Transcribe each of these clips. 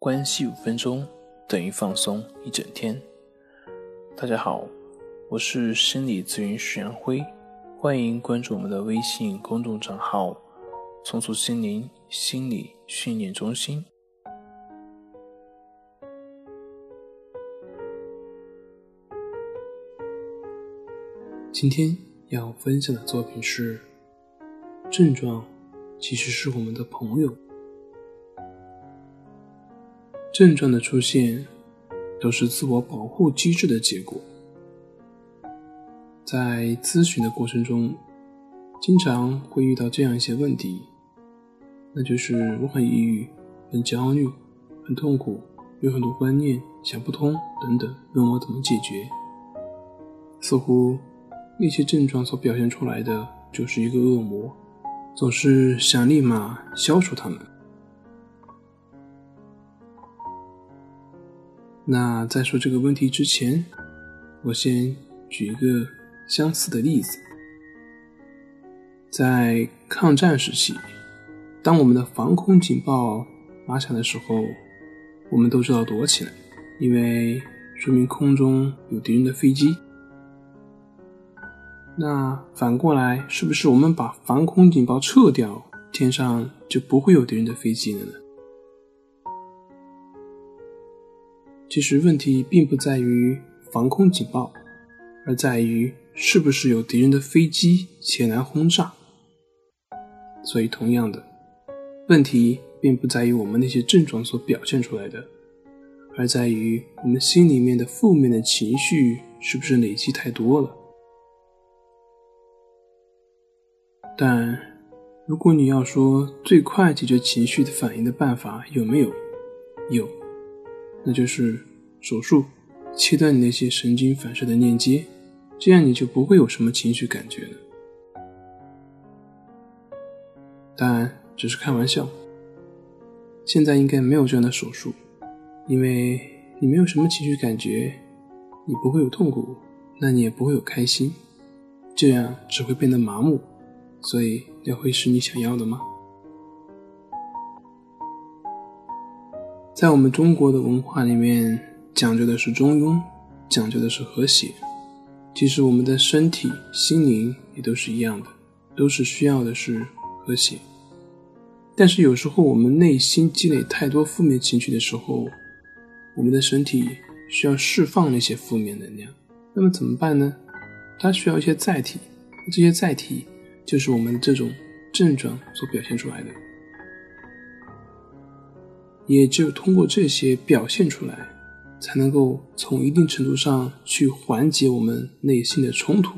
关系五分钟等于放松一整天。大家好，我是心理咨询师杨辉，欢迎关注我们的微信公众账号“重塑心灵心理训练中心”。今天要分享的作品是：症状其实是我们的朋友。症状的出现都是自我保护机制的结果。在咨询的过程中，经常会遇到这样一些问题，那就是我很抑郁、很焦虑、很痛苦，有很多观念想不通等等，问我怎么解决。似乎那些症状所表现出来的就是一个恶魔，总是想立马消除它们。那在说这个问题之前，我先举一个相似的例子。在抗战时期，当我们的防空警报拉响的时候，我们都知道躲起来，因为说明空中有敌人的飞机。那反过来，是不是我们把防空警报撤掉，天上就不会有敌人的飞机了呢？其实问题并不在于防空警报，而在于是不是有敌人的飞机前来轰炸。所以，同样的，问题并不在于我们那些症状所表现出来的，而在于我们心里面的负面的情绪是不是累积太多了。但如果你要说最快解决情绪的反应的办法有没有？有。那就是手术，切断你那些神经反射的链接，这样你就不会有什么情绪感觉了。但只是开玩笑，现在应该没有这样的手术，因为你没有什么情绪感觉，你不会有痛苦，那你也不会有开心，这样只会变得麻木，所以那会是你想要的吗？在我们中国的文化里面，讲究的是中庸，讲究的是和谐。其实我们的身体、心灵也都是一样的，都是需要的是和谐。但是有时候我们内心积累太多负面情绪的时候，我们的身体需要释放那些负面能量。那么怎么办呢？它需要一些载体，这些载体就是我们这种症状所表现出来的。也只有通过这些表现出来，才能够从一定程度上去缓解我们内心的冲突。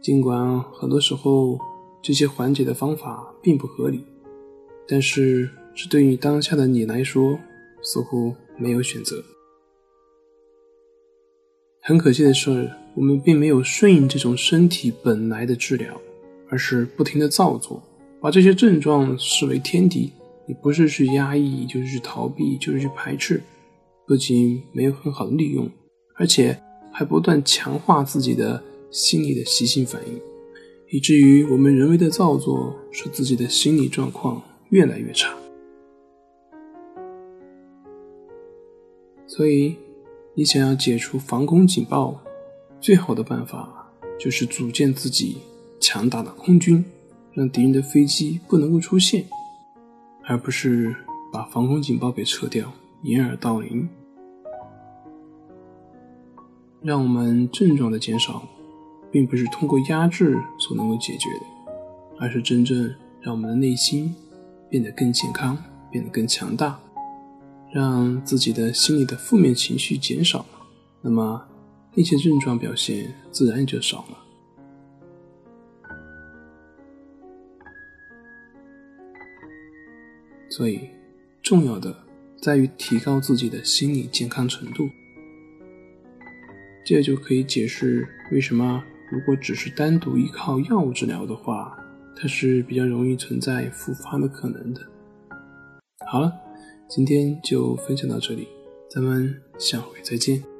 尽管很多时候这些缓解的方法并不合理，但是这对于当下的你来说似乎没有选择。很可惜的是，我们并没有顺应这种身体本来的治疗，而是不停的造作，把这些症状视为天敌。你不是去压抑，就是去逃避，就是去排斥，不仅没有很好的利用，而且还不断强化自己的心理的习性反应，以至于我们人为的造作，使自己的心理状况越来越差。所以，你想要解除防空警报，最好的办法就是组建自己强大的空军，让敌人的飞机不能够出现。而不是把防空警报给撤掉，掩耳盗铃。让我们症状的减少，并不是通过压制所能够解决的，而是真正让我们的内心变得更健康，变得更强大，让自己的心里的负面情绪减少，那么那些症状表现自然就少了。所以，重要的在于提高自己的心理健康程度。这就可以解释为什么，如果只是单独依靠药物治疗的话，它是比较容易存在复发的可能的。好了，今天就分享到这里，咱们下回再见。